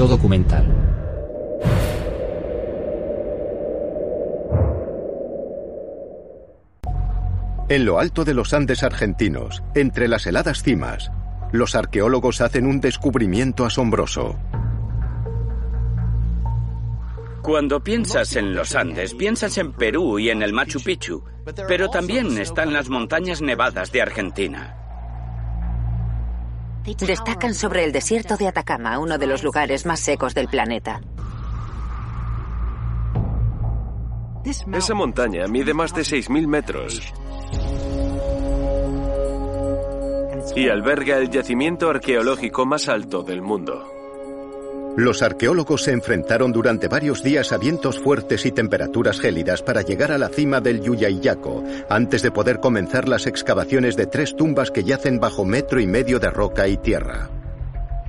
Yo documental. En lo alto de los Andes argentinos, entre las heladas cimas, los arqueólogos hacen un descubrimiento asombroso. Cuando piensas en los Andes, piensas en Perú y en el Machu Picchu, pero también están las montañas nevadas de Argentina. Destacan sobre el desierto de Atacama, uno de los lugares más secos del planeta. Esa montaña mide más de 6.000 metros y alberga el yacimiento arqueológico más alto del mundo. Los arqueólogos se enfrentaron durante varios días a vientos fuertes y temperaturas gélidas para llegar a la cima del Yuyayaco, antes de poder comenzar las excavaciones de tres tumbas que yacen bajo metro y medio de roca y tierra.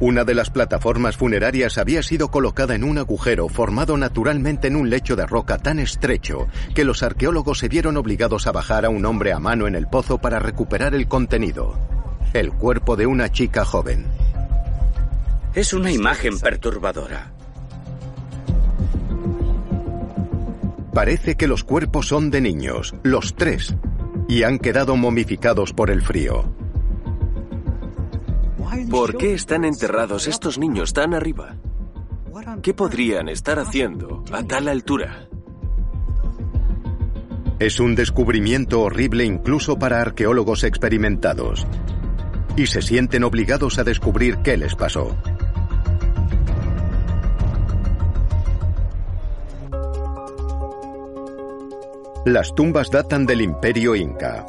Una de las plataformas funerarias había sido colocada en un agujero formado naturalmente en un lecho de roca tan estrecho que los arqueólogos se vieron obligados a bajar a un hombre a mano en el pozo para recuperar el contenido. El cuerpo de una chica joven. Es una imagen perturbadora. Parece que los cuerpos son de niños, los tres, y han quedado momificados por el frío. ¿Por qué están enterrados estos niños tan arriba? ¿Qué podrían estar haciendo a tal altura? Es un descubrimiento horrible incluso para arqueólogos experimentados. Y se sienten obligados a descubrir qué les pasó. Las tumbas datan del imperio inca.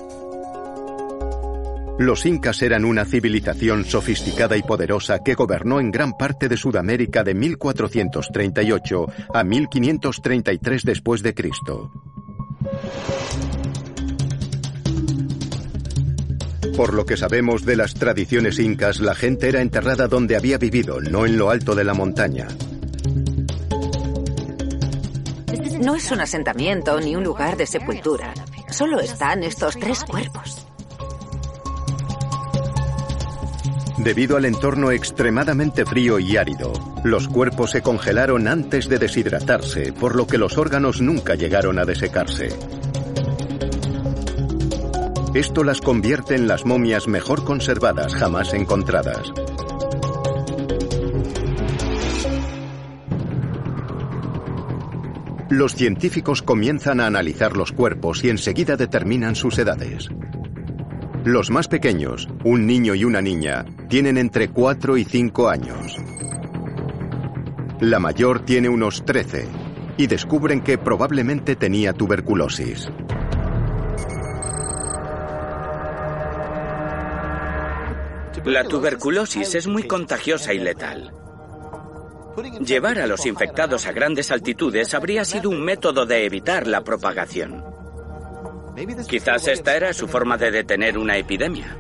Los incas eran una civilización sofisticada y poderosa que gobernó en gran parte de Sudamérica de 1438 a 1533 después de Cristo. Por lo que sabemos de las tradiciones incas, la gente era enterrada donde había vivido, no en lo alto de la montaña. No es un asentamiento ni un lugar de sepultura. Solo están estos tres cuerpos. Debido al entorno extremadamente frío y árido, los cuerpos se congelaron antes de deshidratarse, por lo que los órganos nunca llegaron a desecarse. Esto las convierte en las momias mejor conservadas jamás encontradas. Los científicos comienzan a analizar los cuerpos y enseguida determinan sus edades. Los más pequeños, un niño y una niña, tienen entre 4 y 5 años. La mayor tiene unos 13 y descubren que probablemente tenía tuberculosis. La tuberculosis es muy contagiosa y letal. Llevar a los infectados a grandes altitudes habría sido un método de evitar la propagación. Quizás esta era su forma de detener una epidemia.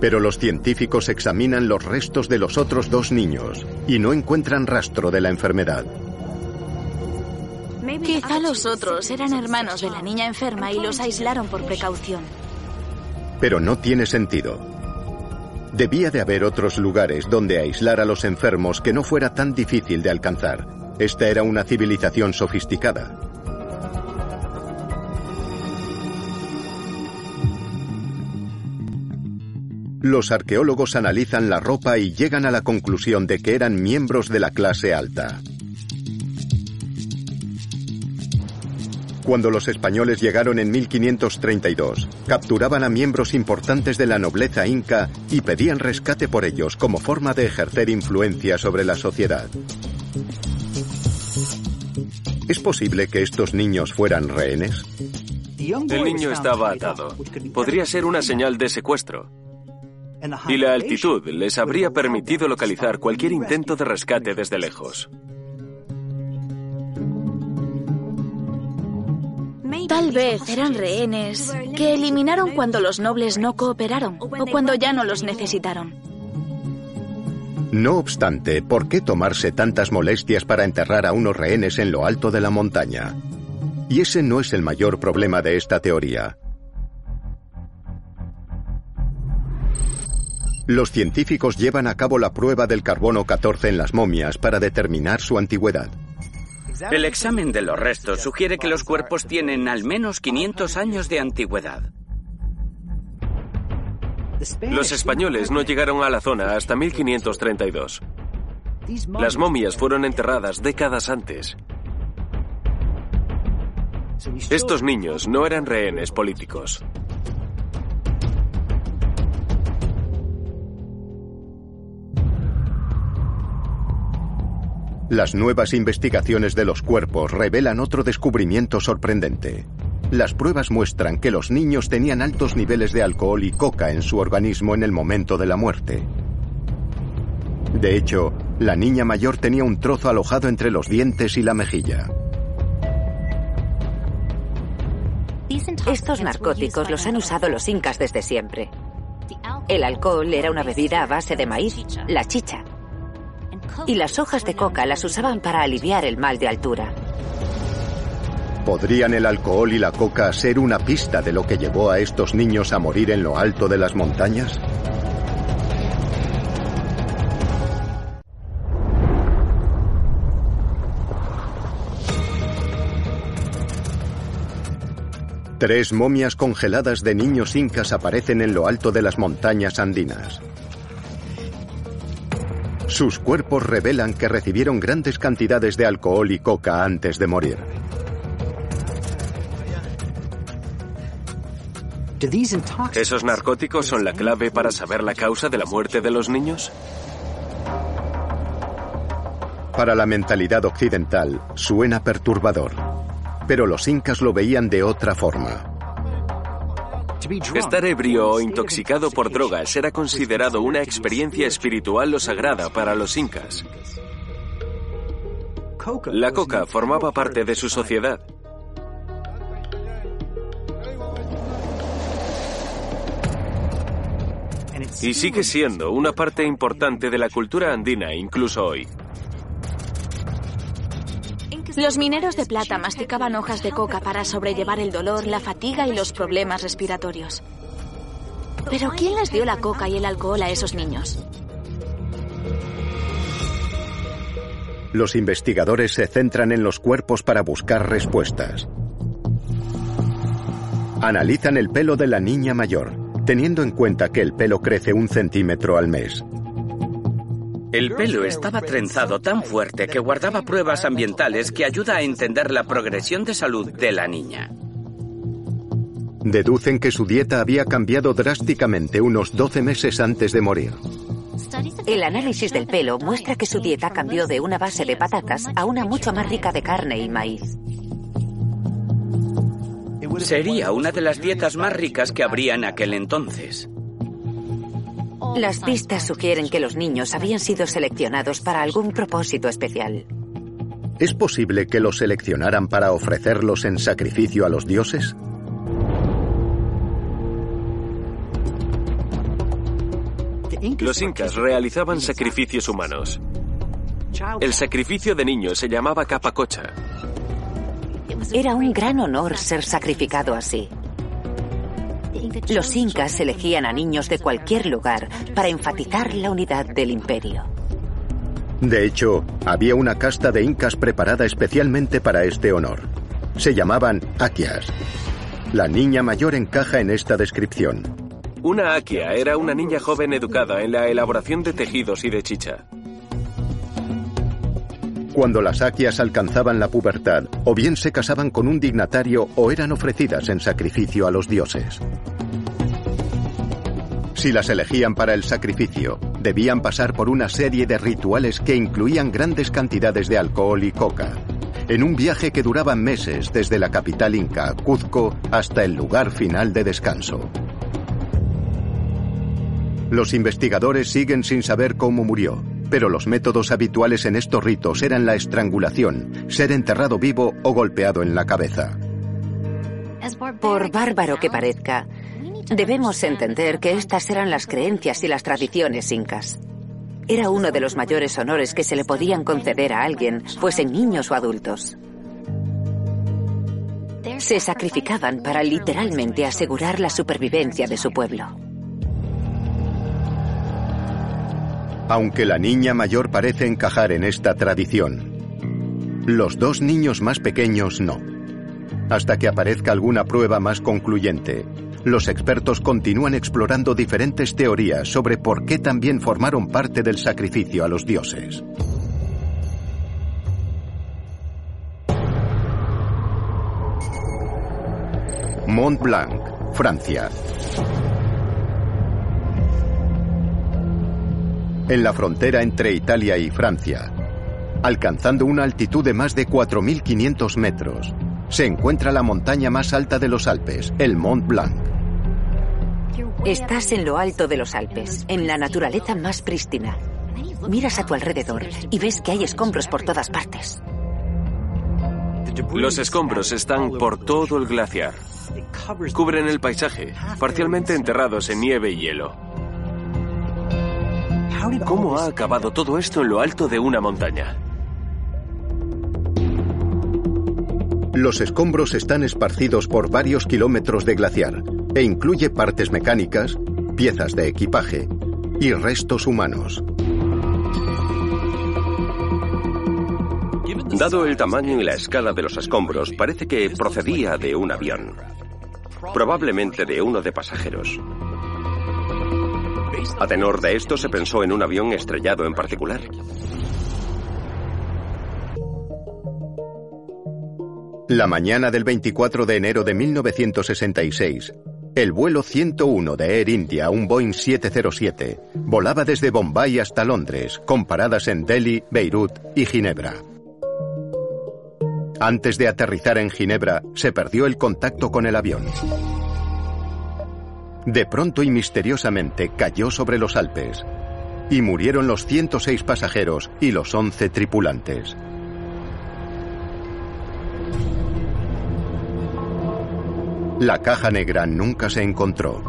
Pero los científicos examinan los restos de los otros dos niños y no encuentran rastro de la enfermedad. Quizá los otros eran hermanos de la niña enferma y los aislaron por precaución. Pero no tiene sentido. Debía de haber otros lugares donde aislar a los enfermos que no fuera tan difícil de alcanzar. Esta era una civilización sofisticada. Los arqueólogos analizan la ropa y llegan a la conclusión de que eran miembros de la clase alta. Cuando los españoles llegaron en 1532, capturaban a miembros importantes de la nobleza inca y pedían rescate por ellos como forma de ejercer influencia sobre la sociedad. ¿Es posible que estos niños fueran rehenes? El niño estaba atado. Podría ser una señal de secuestro. Y la altitud les habría permitido localizar cualquier intento de rescate desde lejos. Tal vez eran rehenes que eliminaron cuando los nobles no cooperaron o cuando ya no los necesitaron. No obstante, ¿por qué tomarse tantas molestias para enterrar a unos rehenes en lo alto de la montaña? Y ese no es el mayor problema de esta teoría. Los científicos llevan a cabo la prueba del carbono 14 en las momias para determinar su antigüedad. El examen de los restos sugiere que los cuerpos tienen al menos 500 años de antigüedad. Los españoles no llegaron a la zona hasta 1532. Las momias fueron enterradas décadas antes. Estos niños no eran rehenes políticos. Las nuevas investigaciones de los cuerpos revelan otro descubrimiento sorprendente. Las pruebas muestran que los niños tenían altos niveles de alcohol y coca en su organismo en el momento de la muerte. De hecho, la niña mayor tenía un trozo alojado entre los dientes y la mejilla. Estos narcóticos los han usado los incas desde siempre. El alcohol era una bebida a base de maíz, la chicha, y las hojas de coca las usaban para aliviar el mal de altura. ¿Podrían el alcohol y la coca ser una pista de lo que llevó a estos niños a morir en lo alto de las montañas? Tres momias congeladas de niños incas aparecen en lo alto de las montañas andinas. Sus cuerpos revelan que recibieron grandes cantidades de alcohol y coca antes de morir. ¿Esos narcóticos son la clave para saber la causa de la muerte de los niños? Para la mentalidad occidental suena perturbador, pero los incas lo veían de otra forma. Estar ebrio o intoxicado por drogas era considerado una experiencia espiritual o sagrada para los incas. La coca formaba parte de su sociedad. Y sigue siendo una parte importante de la cultura andina incluso hoy. Los mineros de plata masticaban hojas de coca para sobrellevar el dolor, la fatiga y los problemas respiratorios. Pero ¿quién les dio la coca y el alcohol a esos niños? Los investigadores se centran en los cuerpos para buscar respuestas. Analizan el pelo de la niña mayor, teniendo en cuenta que el pelo crece un centímetro al mes. El pelo estaba trenzado tan fuerte que guardaba pruebas ambientales que ayuda a entender la progresión de salud de la niña. Deducen que su dieta había cambiado drásticamente unos 12 meses antes de morir. El análisis del pelo muestra que su dieta cambió de una base de patatas a una mucho más rica de carne y maíz. Sería una de las dietas más ricas que habría en aquel entonces. Las pistas sugieren que los niños habían sido seleccionados para algún propósito especial. ¿Es posible que los seleccionaran para ofrecerlos en sacrificio a los dioses? Los incas realizaban sacrificios humanos. El sacrificio de niños se llamaba capacocha. Era un gran honor ser sacrificado así. Los incas elegían a niños de cualquier lugar para enfatizar la unidad del imperio. De hecho, había una casta de incas preparada especialmente para este honor. Se llamaban Aquias. La niña mayor encaja en esta descripción. Una Aquia era una niña joven educada en la elaboración de tejidos y de chicha. Cuando las Aquias alcanzaban la pubertad, o bien se casaban con un dignatario o eran ofrecidas en sacrificio a los dioses. Si las elegían para el sacrificio, debían pasar por una serie de rituales que incluían grandes cantidades de alcohol y coca. en un viaje que duraba meses desde la capital inca, Cuzco, hasta el lugar final de descanso. Los investigadores siguen sin saber cómo murió, pero los métodos habituales en estos ritos eran la estrangulación, ser enterrado vivo o golpeado en la cabeza. Por bárbaro que parezca, debemos entender que estas eran las creencias y las tradiciones incas. Era uno de los mayores honores que se le podían conceder a alguien, fuesen niños o adultos. Se sacrificaban para literalmente asegurar la supervivencia de su pueblo. Aunque la niña mayor parece encajar en esta tradición, los dos niños más pequeños no. Hasta que aparezca alguna prueba más concluyente, los expertos continúan explorando diferentes teorías sobre por qué también formaron parte del sacrificio a los dioses. Mont Blanc, Francia. En la frontera entre Italia y Francia, alcanzando una altitud de más de 4.500 metros, se encuentra la montaña más alta de los Alpes, el Mont Blanc. Estás en lo alto de los Alpes, en la naturaleza más prístina. Miras a tu alrededor y ves que hay escombros por todas partes. Los escombros están por todo el glaciar. Cubren el paisaje, parcialmente enterrados en nieve y hielo. ¿Cómo ha acabado todo esto en lo alto de una montaña? Los escombros están esparcidos por varios kilómetros de glaciar e incluye partes mecánicas, piezas de equipaje y restos humanos. Dado el tamaño y la escala de los escombros, parece que procedía de un avión, probablemente de uno de pasajeros. A tenor de esto se pensó en un avión estrellado en particular. La mañana del 24 de enero de 1966, el vuelo 101 de Air India, un Boeing 707, volaba desde Bombay hasta Londres, con paradas en Delhi, Beirut y Ginebra. Antes de aterrizar en Ginebra, se perdió el contacto con el avión. De pronto y misteriosamente cayó sobre los Alpes y murieron los 106 pasajeros y los 11 tripulantes. La caja negra nunca se encontró.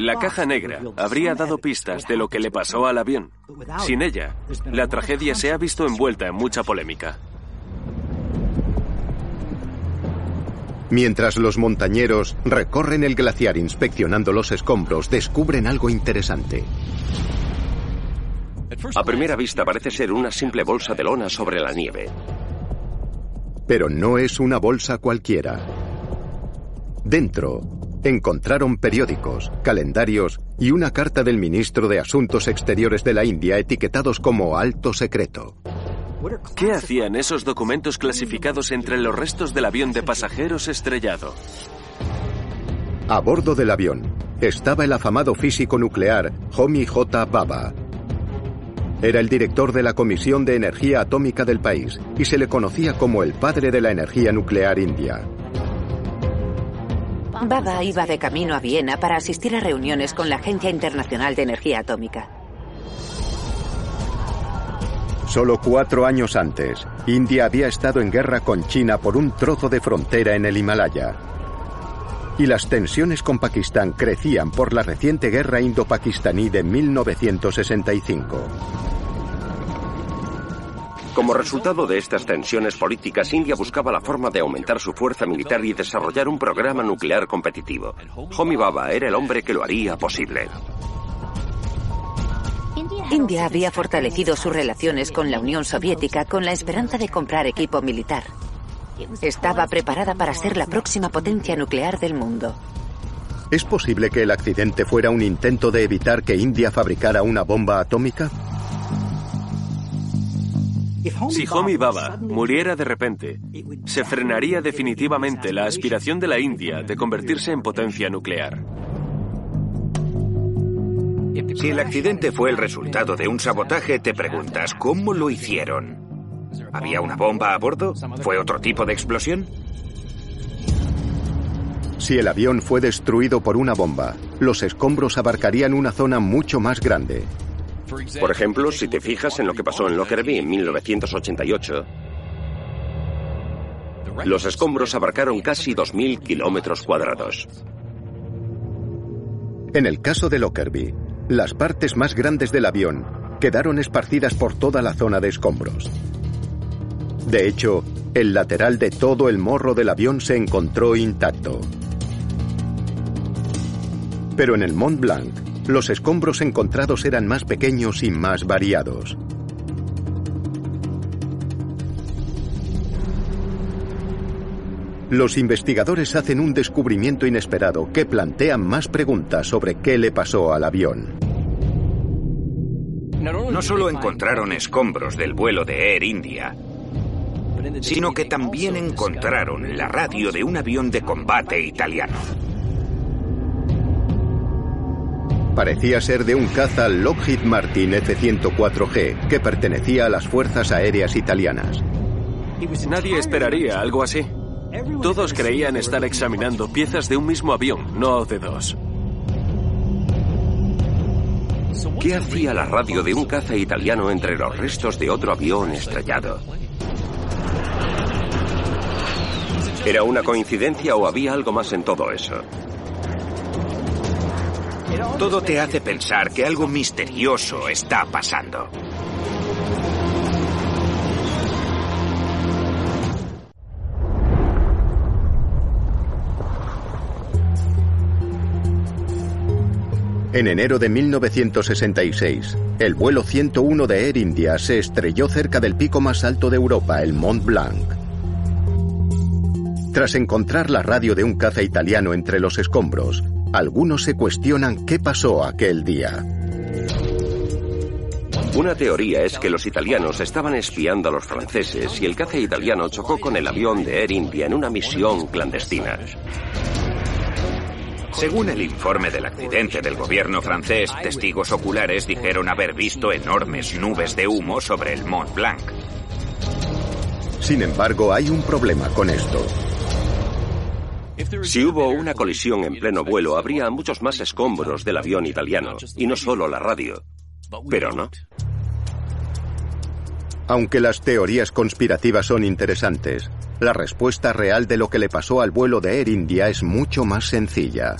La caja negra habría dado pistas de lo que le pasó al avión. Sin ella, la tragedia se ha visto envuelta en mucha polémica. Mientras los montañeros recorren el glaciar inspeccionando los escombros, descubren algo interesante. A primera vista parece ser una simple bolsa de lona sobre la nieve. Pero no es una bolsa cualquiera. Dentro encontraron periódicos, calendarios y una carta del ministro de Asuntos Exteriores de la India etiquetados como alto secreto. ¿Qué hacían esos documentos clasificados entre los restos del avión de pasajeros estrellado? A bordo del avión estaba el afamado físico nuclear Homi J. Baba, era el director de la Comisión de Energía Atómica del país y se le conocía como el padre de la energía nuclear india. Baba iba de camino a Viena para asistir a reuniones con la Agencia Internacional de Energía Atómica. Solo cuatro años antes, India había estado en guerra con China por un trozo de frontera en el Himalaya. Y las tensiones con Pakistán crecían por la reciente guerra indo-pakistaní de 1965. Como resultado de estas tensiones políticas, India buscaba la forma de aumentar su fuerza militar y desarrollar un programa nuclear competitivo. Homi Baba era el hombre que lo haría posible. India había fortalecido sus relaciones con la Unión Soviética con la esperanza de comprar equipo militar. Estaba preparada para ser la próxima potencia nuclear del mundo. ¿Es posible que el accidente fuera un intento de evitar que India fabricara una bomba atómica? Si Homi Baba muriera de repente, se frenaría definitivamente la aspiración de la India de convertirse en potencia nuclear. Si el accidente fue el resultado de un sabotaje, te preguntas, ¿cómo lo hicieron? ¿Había una bomba a bordo? ¿Fue otro tipo de explosión? Si el avión fue destruido por una bomba, los escombros abarcarían una zona mucho más grande. Por ejemplo, si te fijas en lo que pasó en Lockerbie en 1988, los escombros abarcaron casi 2.000 kilómetros cuadrados. En el caso de Lockerbie, las partes más grandes del avión quedaron esparcidas por toda la zona de escombros. De hecho, el lateral de todo el morro del avión se encontró intacto. Pero en el Mont Blanc, los escombros encontrados eran más pequeños y más variados. Los investigadores hacen un descubrimiento inesperado que plantea más preguntas sobre qué le pasó al avión. No solo encontraron escombros del vuelo de Air India, sino que también encontraron la radio de un avión de combate italiano. Parecía ser de un caza Lockheed Martin F-104G que pertenecía a las Fuerzas Aéreas Italianas. Nadie esperaría algo así. Todos creían estar examinando piezas de un mismo avión, no de dos. ¿Qué hacía la radio de un caza italiano entre los restos de otro avión estrellado? ¿Era una coincidencia o había algo más en todo eso? Todo te hace pensar que algo misterioso está pasando. En enero de 1966, el vuelo 101 de Air India se estrelló cerca del pico más alto de Europa, el Mont Blanc. Tras encontrar la radio de un caza italiano entre los escombros, algunos se cuestionan qué pasó aquel día. Una teoría es que los italianos estaban espiando a los franceses y el caza italiano chocó con el avión de Air India en una misión clandestina. Según el informe del accidente del gobierno francés, testigos oculares dijeron haber visto enormes nubes de humo sobre el Mont Blanc. Sin embargo, hay un problema con esto. Si hubo una colisión en pleno vuelo, habría muchos más escombros del avión italiano, y no solo la radio. Pero no. Aunque las teorías conspirativas son interesantes, la respuesta real de lo que le pasó al vuelo de Air India es mucho más sencilla.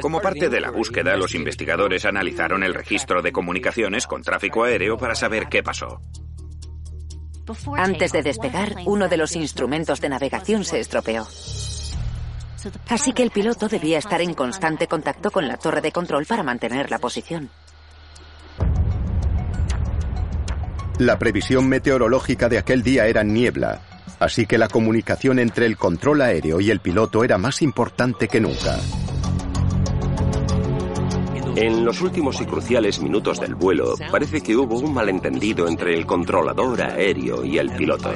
Como parte de la búsqueda, los investigadores analizaron el registro de comunicaciones con tráfico aéreo para saber qué pasó. Antes de despegar, uno de los instrumentos de navegación se estropeó. Así que el piloto debía estar en constante contacto con la torre de control para mantener la posición. La previsión meteorológica de aquel día era niebla, así que la comunicación entre el control aéreo y el piloto era más importante que nunca. En los últimos y cruciales minutos del vuelo, parece que hubo un malentendido entre el controlador aéreo y el piloto.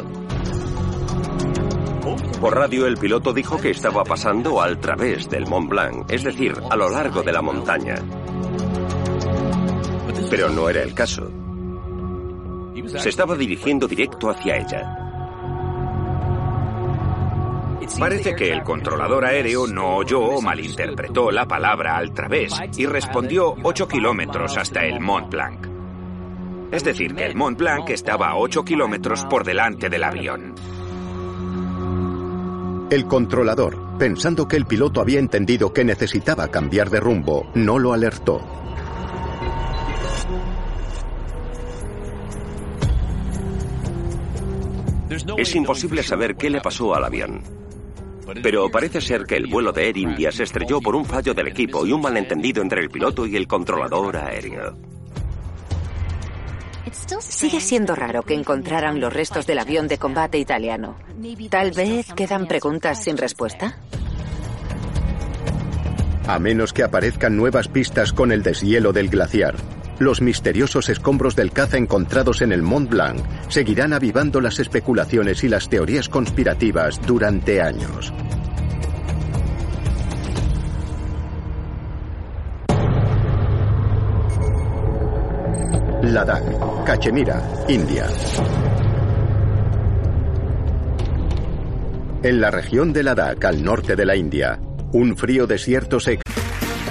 Por radio el piloto dijo que estaba pasando al través del Mont Blanc, es decir, a lo largo de la montaña. Pero no era el caso. Se estaba dirigiendo directo hacia ella. Parece que el controlador aéreo no oyó o malinterpretó la palabra al través y respondió 8 kilómetros hasta el Mont Blanc. Es decir, que el Mont Blanc estaba a 8 kilómetros por delante del avión. El controlador, pensando que el piloto había entendido que necesitaba cambiar de rumbo, no lo alertó. Es imposible saber qué le pasó al avión. Pero parece ser que el vuelo de Air India se estrelló por un fallo del equipo y un malentendido entre el piloto y el controlador aéreo. Sigue siendo raro que encontraran los restos del avión de combate italiano. Tal vez quedan preguntas sin respuesta. A menos que aparezcan nuevas pistas con el deshielo del glaciar, los misteriosos escombros del caza encontrados en el Mont Blanc seguirán avivando las especulaciones y las teorías conspirativas durante años. Ladakh, Cachemira, India. En la región de Ladakh, al norte de la India, un frío desierto se...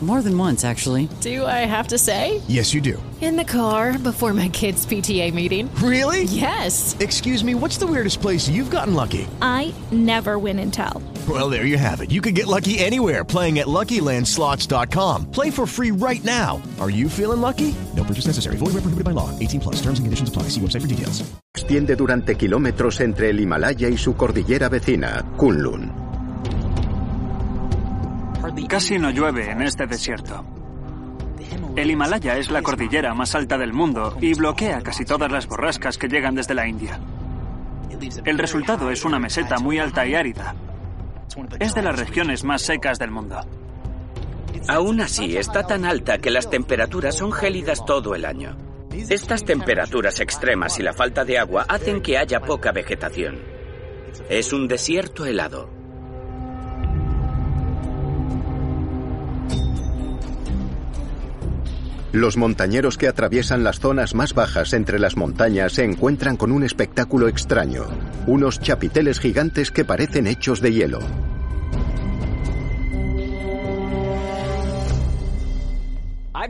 More than once, actually. Do I have to say? Yes, you do. In the car before my kids' PTA meeting. Really? Yes. Excuse me, what's the weirdest place you've gotten lucky? I never win and tell. Well, there you have it. You can get lucky anywhere playing at LuckyLandSlots.com. Play for free right now. Are you feeling lucky? No purchase necessary. Void where prohibited by law. 18 plus. Terms and conditions apply. See website for details. Extiende durante kilómetros entre el Himalaya y su cordillera vecina, Kunlun. Casi no llueve en este desierto. El Himalaya es la cordillera más alta del mundo y bloquea casi todas las borrascas que llegan desde la India. El resultado es una meseta muy alta y árida. Es de las regiones más secas del mundo. Aún así, está tan alta que las temperaturas son gélidas todo el año. Estas temperaturas extremas y la falta de agua hacen que haya poca vegetación. Es un desierto helado. Los montañeros que atraviesan las zonas más bajas entre las montañas se encuentran con un espectáculo extraño, unos chapiteles gigantes que parecen hechos de hielo.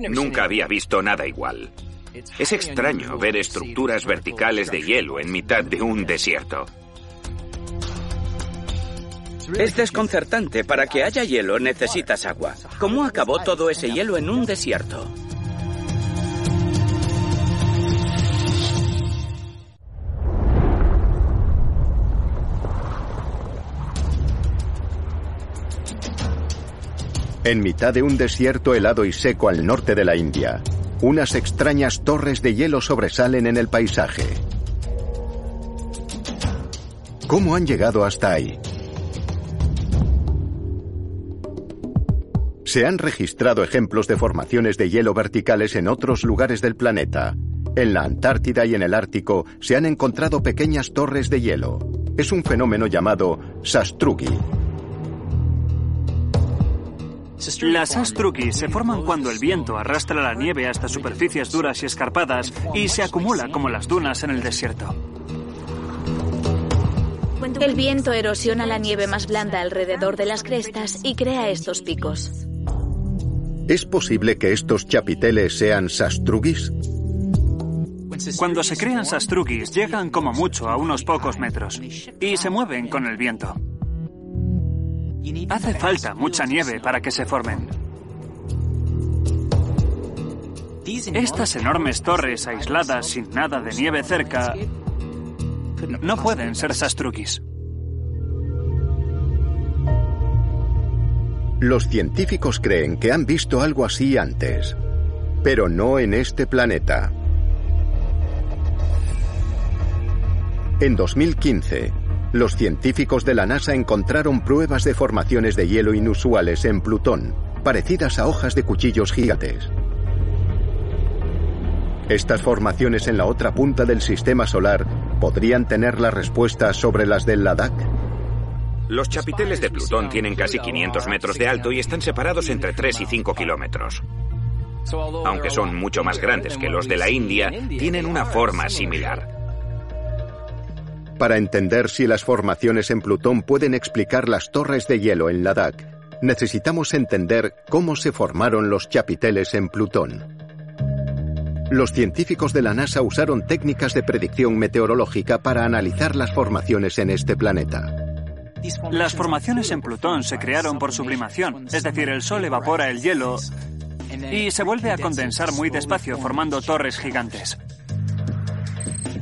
Nunca había visto nada igual. Es extraño ver estructuras verticales de hielo en mitad de un desierto. Es desconcertante. Para que haya hielo necesitas agua. ¿Cómo acabó todo ese hielo en un desierto? En mitad de un desierto helado y seco al norte de la India, unas extrañas torres de hielo sobresalen en el paisaje. ¿Cómo han llegado hasta ahí? Se han registrado ejemplos de formaciones de hielo verticales en otros lugares del planeta. En la Antártida y en el Ártico se han encontrado pequeñas torres de hielo. Es un fenómeno llamado Sastrugi. Las astrukis se forman cuando el viento arrastra la nieve hasta superficies duras y escarpadas y se acumula como las dunas en el desierto. El viento erosiona la nieve más blanda alrededor de las crestas y crea estos picos. ¿Es posible que estos chapiteles sean sastrugis? Cuando se crean sastrugis llegan como mucho a unos pocos metros y se mueven con el viento. Hace falta mucha nieve para que se formen. Estas enormes torres aisladas sin nada de nieve cerca no pueden ser sastrukis. Los científicos creen que han visto algo así antes, pero no en este planeta. En 2015, los científicos de la NASA encontraron pruebas de formaciones de hielo inusuales en Plutón, parecidas a hojas de cuchillos gigantes. Estas formaciones en la otra punta del sistema solar podrían tener la respuesta sobre las del Ladakh. Los chapiteles de Plutón tienen casi 500 metros de alto y están separados entre 3 y 5 kilómetros. Aunque son mucho más grandes que los de la India, tienen una forma similar. Para entender si las formaciones en Plutón pueden explicar las torres de hielo en Ladakh, necesitamos entender cómo se formaron los chapiteles en Plutón. Los científicos de la NASA usaron técnicas de predicción meteorológica para analizar las formaciones en este planeta. Las formaciones en Plutón se crearon por sublimación, es decir, el Sol evapora el hielo y se vuelve a condensar muy despacio formando torres gigantes.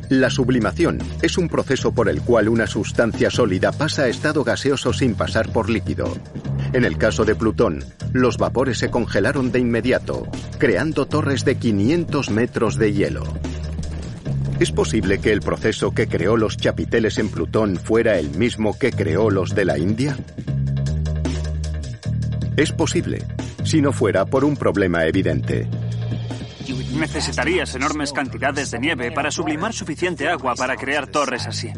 La sublimación es un proceso por el cual una sustancia sólida pasa a estado gaseoso sin pasar por líquido. En el caso de Plutón, los vapores se congelaron de inmediato, creando torres de 500 metros de hielo. ¿Es posible que el proceso que creó los chapiteles en Plutón fuera el mismo que creó los de la India? Es posible, si no fuera por un problema evidente. Necesitarías enormes cantidades de nieve para sublimar suficiente agua para crear torres así.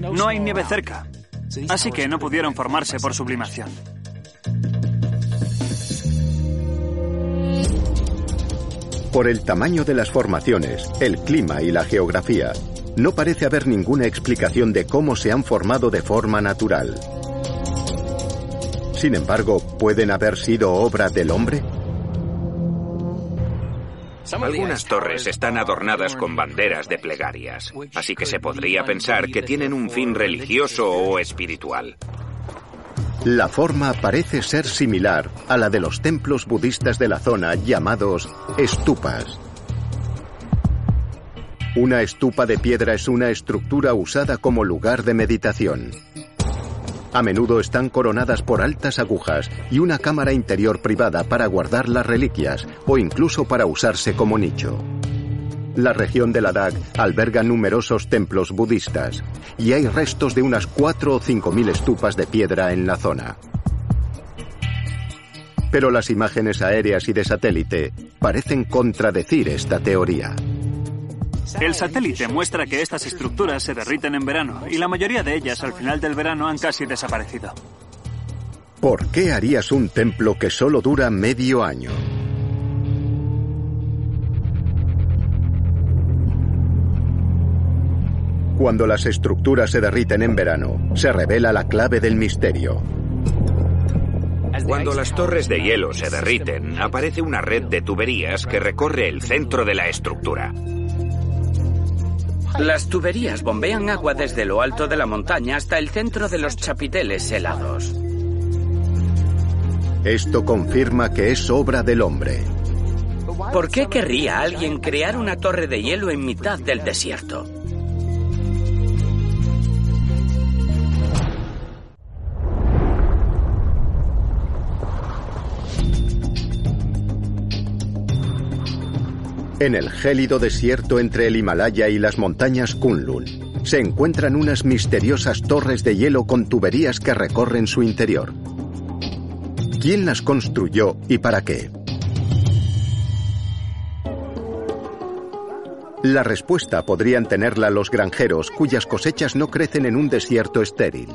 No hay nieve cerca, así que no pudieron formarse por sublimación. Por el tamaño de las formaciones, el clima y la geografía, no parece haber ninguna explicación de cómo se han formado de forma natural. Sin embargo, ¿pueden haber sido obra del hombre? Algunas torres están adornadas con banderas de plegarias, así que se podría pensar que tienen un fin religioso o espiritual. La forma parece ser similar a la de los templos budistas de la zona llamados estupas. Una estupa de piedra es una estructura usada como lugar de meditación. A menudo están coronadas por altas agujas y una cámara interior privada para guardar las reliquias o incluso para usarse como nicho. La región de Ladakh alberga numerosos templos budistas y hay restos de unas 4 o 5 mil estupas de piedra en la zona. Pero las imágenes aéreas y de satélite parecen contradecir esta teoría. El satélite muestra que estas estructuras se derriten en verano y la mayoría de ellas al final del verano han casi desaparecido. ¿Por qué harías un templo que solo dura medio año? Cuando las estructuras se derriten en verano, se revela la clave del misterio. Cuando las torres de hielo se derriten, aparece una red de tuberías que recorre el centro de la estructura. Las tuberías bombean agua desde lo alto de la montaña hasta el centro de los chapiteles helados. Esto confirma que es obra del hombre. ¿Por qué querría alguien crear una torre de hielo en mitad del desierto? En el gélido desierto entre el Himalaya y las montañas Kunlun se encuentran unas misteriosas torres de hielo con tuberías que recorren su interior. ¿Quién las construyó y para qué? La respuesta podrían tenerla los granjeros cuyas cosechas no crecen en un desierto estéril.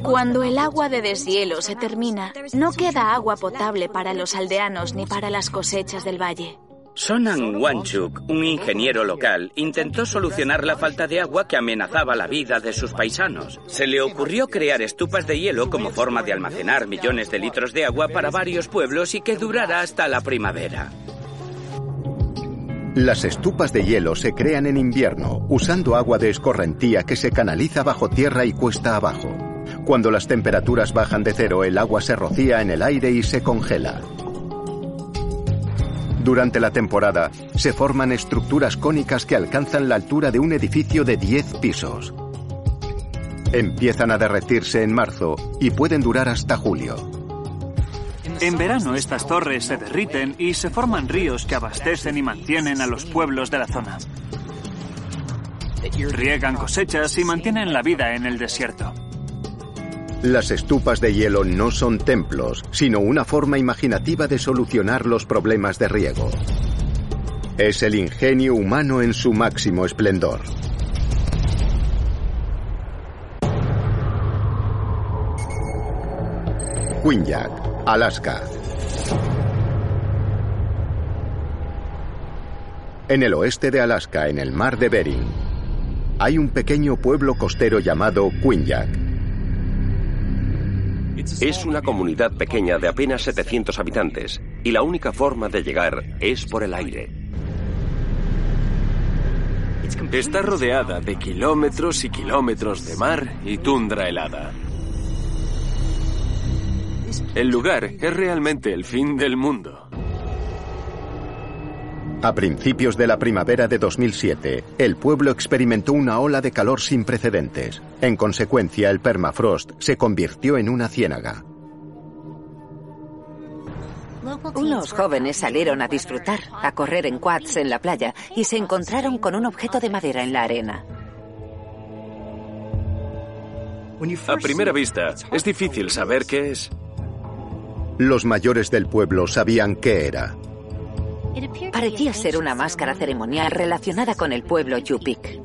Cuando el agua de deshielo se termina, no queda agua potable para los aldeanos ni para las cosechas del valle. Sonan Wanchuk, un ingeniero local, intentó solucionar la falta de agua que amenazaba la vida de sus paisanos. Se le ocurrió crear estupas de hielo como forma de almacenar millones de litros de agua para varios pueblos y que durara hasta la primavera. Las estupas de hielo se crean en invierno usando agua de escorrentía que se canaliza bajo tierra y cuesta abajo. Cuando las temperaturas bajan de cero, el agua se rocía en el aire y se congela. Durante la temporada, se forman estructuras cónicas que alcanzan la altura de un edificio de 10 pisos. Empiezan a derretirse en marzo y pueden durar hasta julio. En verano estas torres se derriten y se forman ríos que abastecen y mantienen a los pueblos de la zona. Riegan cosechas y mantienen la vida en el desierto. Las estupas de hielo no son templos, sino una forma imaginativa de solucionar los problemas de riego. Es el ingenio humano en su máximo esplendor. Quinyak, Alaska. En el oeste de Alaska, en el mar de Bering, hay un pequeño pueblo costero llamado Quinyak. Es una comunidad pequeña de apenas 700 habitantes y la única forma de llegar es por el aire. Está rodeada de kilómetros y kilómetros de mar y tundra helada. El lugar es realmente el fin del mundo. A principios de la primavera de 2007, el pueblo experimentó una ola de calor sin precedentes. En consecuencia, el permafrost se convirtió en una ciénaga. Unos jóvenes salieron a disfrutar, a correr en quads en la playa y se encontraron con un objeto de madera en la arena. A primera vista, es difícil saber qué es. Los mayores del pueblo sabían qué era. Parecía ser una máscara ceremonial relacionada con el pueblo Yupik.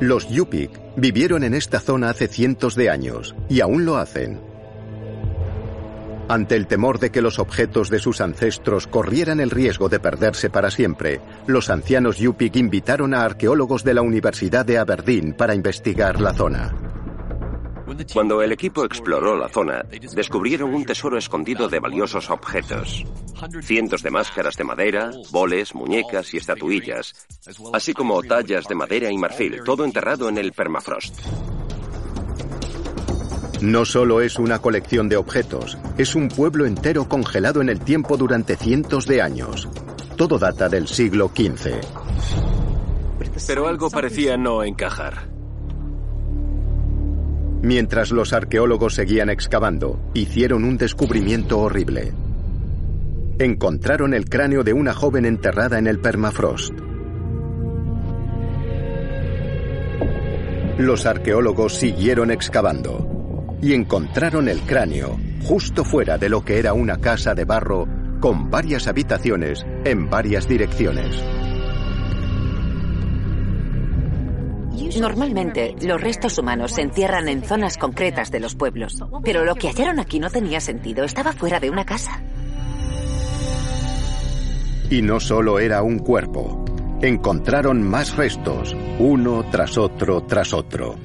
Los Yupik vivieron en esta zona hace cientos de años y aún lo hacen. Ante el temor de que los objetos de sus ancestros corrieran el riesgo de perderse para siempre, los ancianos Yupik invitaron a arqueólogos de la Universidad de Aberdeen para investigar la zona. Cuando el equipo exploró la zona, descubrieron un tesoro escondido de valiosos objetos. Cientos de máscaras de madera, boles, muñecas y estatuillas, así como tallas de madera y marfil, todo enterrado en el permafrost. No solo es una colección de objetos, es un pueblo entero congelado en el tiempo durante cientos de años. Todo data del siglo XV. Pero algo parecía no encajar. Mientras los arqueólogos seguían excavando, hicieron un descubrimiento horrible. Encontraron el cráneo de una joven enterrada en el permafrost. Los arqueólogos siguieron excavando y encontraron el cráneo justo fuera de lo que era una casa de barro con varias habitaciones en varias direcciones. Normalmente, los restos humanos se entierran en zonas concretas de los pueblos, pero lo que hallaron aquí no tenía sentido, estaba fuera de una casa. Y no solo era un cuerpo, encontraron más restos, uno tras otro tras otro.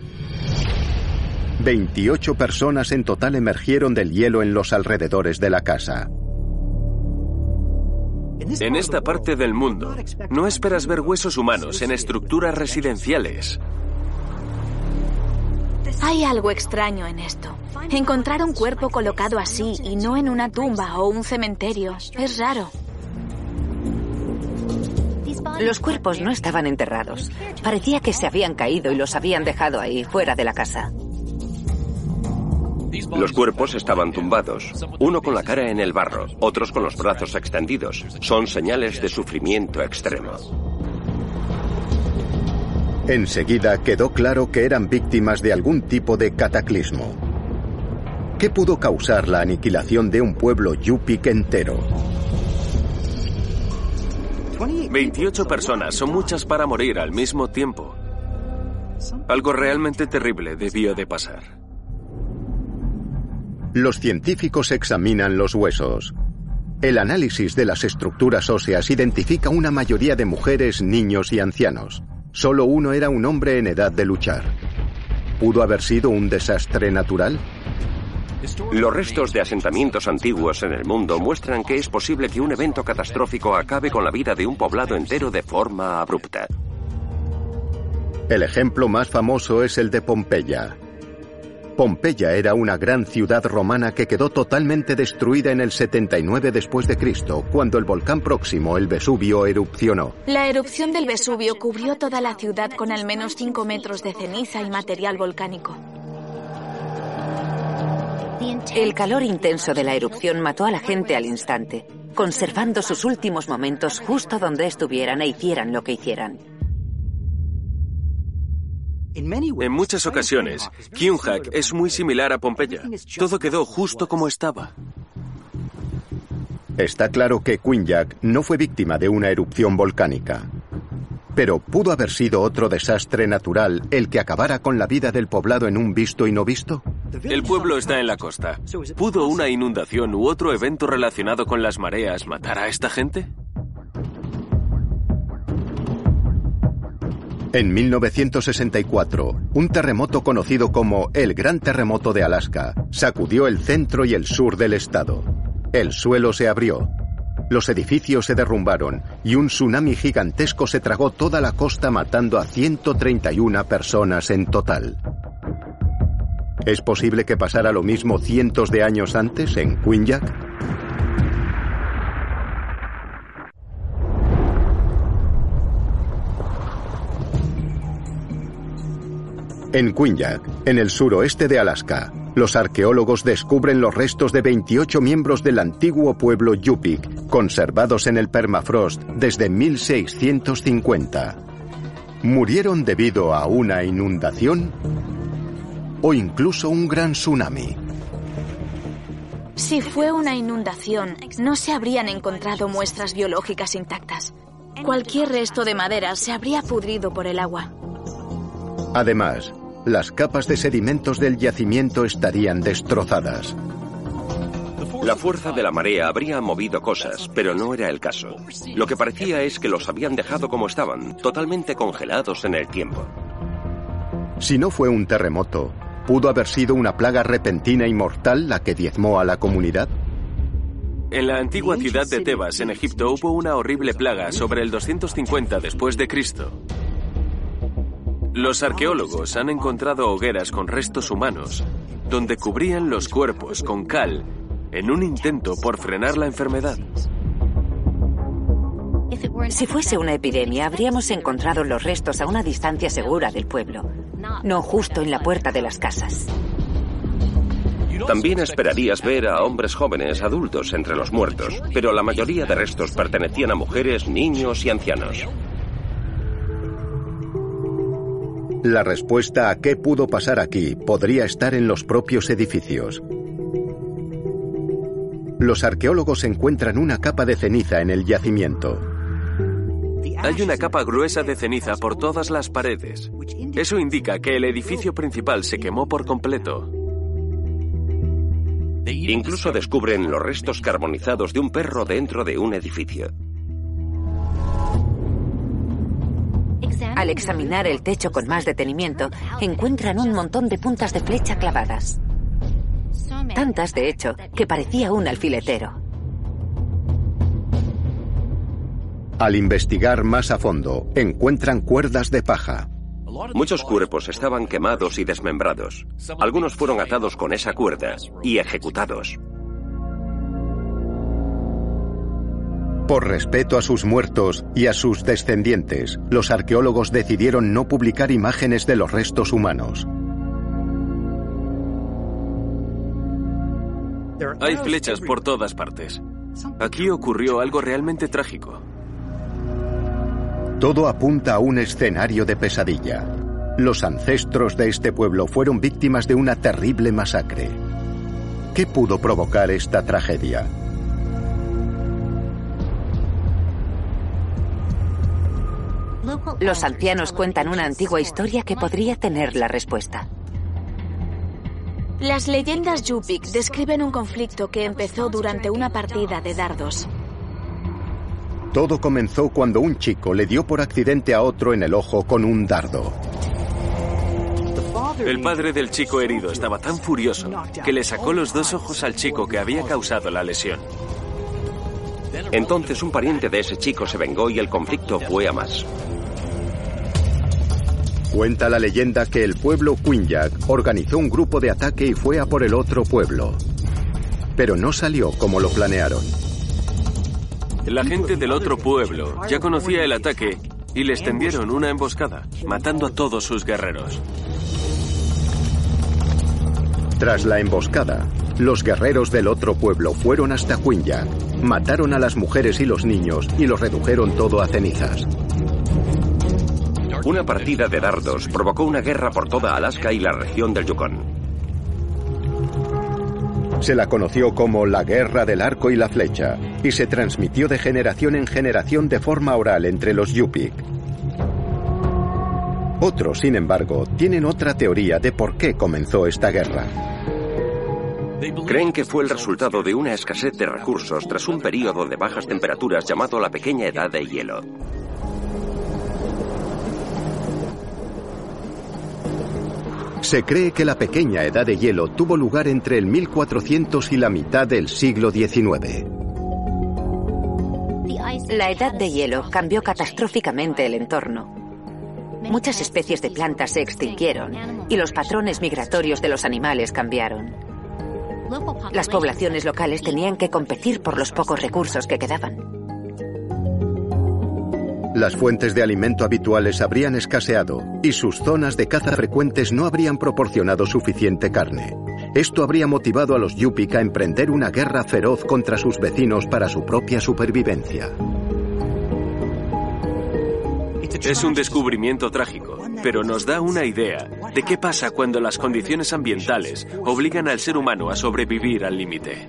28 personas en total emergieron del hielo en los alrededores de la casa. En esta parte del mundo, no esperas ver huesos humanos en estructuras residenciales. Hay algo extraño en esto. Encontrar un cuerpo colocado así y no en una tumba o un cementerio es raro. Los cuerpos no estaban enterrados. Parecía que se habían caído y los habían dejado ahí, fuera de la casa. Los cuerpos estaban tumbados, uno con la cara en el barro, otros con los brazos extendidos. Son señales de sufrimiento extremo. Enseguida quedó claro que eran víctimas de algún tipo de cataclismo. ¿Qué pudo causar la aniquilación de un pueblo yupik entero? 28 personas son muchas para morir al mismo tiempo. Algo realmente terrible debió de pasar. Los científicos examinan los huesos. El análisis de las estructuras óseas identifica una mayoría de mujeres, niños y ancianos. Solo uno era un hombre en edad de luchar. ¿Pudo haber sido un desastre natural? Los restos de asentamientos antiguos en el mundo muestran que es posible que un evento catastrófico acabe con la vida de un poblado entero de forma abrupta. El ejemplo más famoso es el de Pompeya, Pompeya era una gran ciudad romana que quedó totalmente destruida en el 79 después de Cristo, cuando el volcán próximo, el Vesubio, erupcionó. La erupción del Vesubio cubrió toda la ciudad con al menos 5 metros de ceniza y material volcánico. El calor intenso de la erupción mató a la gente al instante, conservando sus últimos momentos justo donde estuvieran e hicieran lo que hicieran. En muchas ocasiones, Kyunhak es muy similar a Pompeya. Todo quedó justo como estaba. Está claro que Quinyak no fue víctima de una erupción volcánica. Pero ¿pudo haber sido otro desastre natural el que acabara con la vida del poblado en un visto y no visto? El pueblo está en la costa. ¿Pudo una inundación u otro evento relacionado con las mareas matar a esta gente? En 1964, un terremoto conocido como el Gran Terremoto de Alaska sacudió el centro y el sur del estado. El suelo se abrió, los edificios se derrumbaron y un tsunami gigantesco se tragó toda la costa matando a 131 personas en total. ¿Es posible que pasara lo mismo cientos de años antes en Quinyak? En Quinyak, en el suroeste de Alaska, los arqueólogos descubren los restos de 28 miembros del antiguo pueblo Yupik, conservados en el permafrost desde 1650. ¿Murieron debido a una inundación? ¿O incluso un gran tsunami? Si fue una inundación, no se habrían encontrado muestras biológicas intactas. Cualquier resto de madera se habría pudrido por el agua. Además, las capas de sedimentos del yacimiento estarían destrozadas. La fuerza de la marea habría movido cosas, pero no era el caso. Lo que parecía es que los habían dejado como estaban, totalmente congelados en el tiempo. Si no fue un terremoto, ¿pudo haber sido una plaga repentina y mortal la que diezmó a la comunidad? En la antigua ciudad de Tebas, en Egipto, hubo una horrible plaga sobre el 250 después de Cristo. Los arqueólogos han encontrado hogueras con restos humanos, donde cubrían los cuerpos con cal en un intento por frenar la enfermedad. Si fuese una epidemia, habríamos encontrado los restos a una distancia segura del pueblo, no justo en la puerta de las casas. También esperarías ver a hombres jóvenes, adultos entre los muertos, pero la mayoría de restos pertenecían a mujeres, niños y ancianos. La respuesta a qué pudo pasar aquí podría estar en los propios edificios. Los arqueólogos encuentran una capa de ceniza en el yacimiento. Hay una capa gruesa de ceniza por todas las paredes. Eso indica que el edificio principal se quemó por completo. Incluso descubren los restos carbonizados de un perro dentro de un edificio. Al examinar el techo con más detenimiento, encuentran un montón de puntas de flecha clavadas. Tantas, de hecho, que parecía un alfiletero. Al investigar más a fondo, encuentran cuerdas de paja. Muchos cuerpos estaban quemados y desmembrados. Algunos fueron atados con esa cuerda y ejecutados. Por respeto a sus muertos y a sus descendientes, los arqueólogos decidieron no publicar imágenes de los restos humanos. Hay flechas por todas partes. Aquí ocurrió algo realmente trágico. Todo apunta a un escenario de pesadilla. Los ancestros de este pueblo fueron víctimas de una terrible masacre. ¿Qué pudo provocar esta tragedia? Los ancianos cuentan una antigua historia que podría tener la respuesta. Las leyendas Yupik describen un conflicto que empezó durante una partida de dardos. Todo comenzó cuando un chico le dio por accidente a otro en el ojo con un dardo. El padre del chico herido estaba tan furioso que le sacó los dos ojos al chico que había causado la lesión. Entonces un pariente de ese chico se vengó y el conflicto fue a más. Cuenta la leyenda que el pueblo Quinyak organizó un grupo de ataque y fue a por el otro pueblo. Pero no salió como lo planearon. La gente del otro pueblo ya conocía el ataque y les tendieron una emboscada, matando a todos sus guerreros. Tras la emboscada, los guerreros del otro pueblo fueron hasta Quinyak, mataron a las mujeres y los niños y los redujeron todo a cenizas. Una partida de dardos provocó una guerra por toda Alaska y la región del Yukon. Se la conoció como la Guerra del Arco y la Flecha y se transmitió de generación en generación de forma oral entre los Yupik. Otros, sin embargo, tienen otra teoría de por qué comenzó esta guerra. Creen que fue el resultado de una escasez de recursos tras un periodo de bajas temperaturas llamado la Pequeña Edad de Hielo. Se cree que la pequeña edad de hielo tuvo lugar entre el 1400 y la mitad del siglo XIX. La edad de hielo cambió catastróficamente el entorno. Muchas especies de plantas se extinguieron y los patrones migratorios de los animales cambiaron. Las poblaciones locales tenían que competir por los pocos recursos que quedaban. Las fuentes de alimento habituales habrían escaseado y sus zonas de caza frecuentes no habrían proporcionado suficiente carne. Esto habría motivado a los Yupik a emprender una guerra feroz contra sus vecinos para su propia supervivencia. Es un descubrimiento trágico, pero nos da una idea de qué pasa cuando las condiciones ambientales obligan al ser humano a sobrevivir al límite.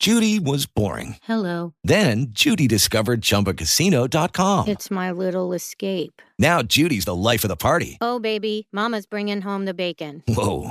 Judy was boring. Hello. Then Judy discovered ChumbaCasino.com. It's my little escape. Now Judy's the life of the party. Oh, baby, Mama's bringing home the bacon. Whoa,